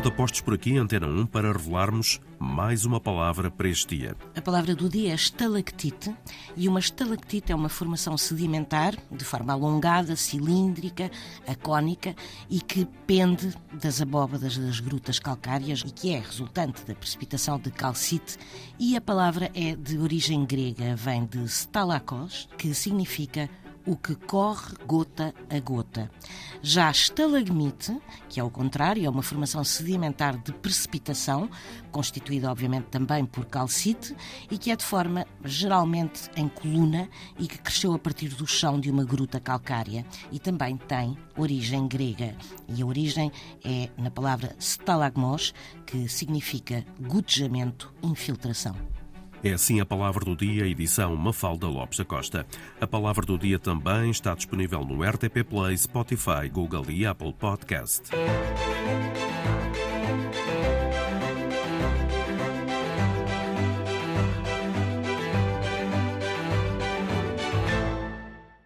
de apostos por aqui, Antena 1, para revelarmos mais uma palavra para este dia. A palavra do dia é estalactite e uma estalactite é uma formação sedimentar de forma alongada, cilíndrica, acónica e que pende das abóbadas das grutas calcárias e que é resultante da precipitação de calcite e a palavra é de origem grega, vem de stalakos, que significa o que corre gota a gota. Já a estalagmite, que é o contrário, é uma formação sedimentar de precipitação, constituída obviamente também por calcite e que é de forma geralmente em coluna e que cresceu a partir do chão de uma gruta calcária e também tem origem grega. E a origem é na palavra stalagmos, que significa gotejamento, infiltração. É assim a palavra do dia, edição Mafalda Lopes da Costa. A palavra do dia também está disponível no RTP Play, Spotify, Google e Apple Podcast.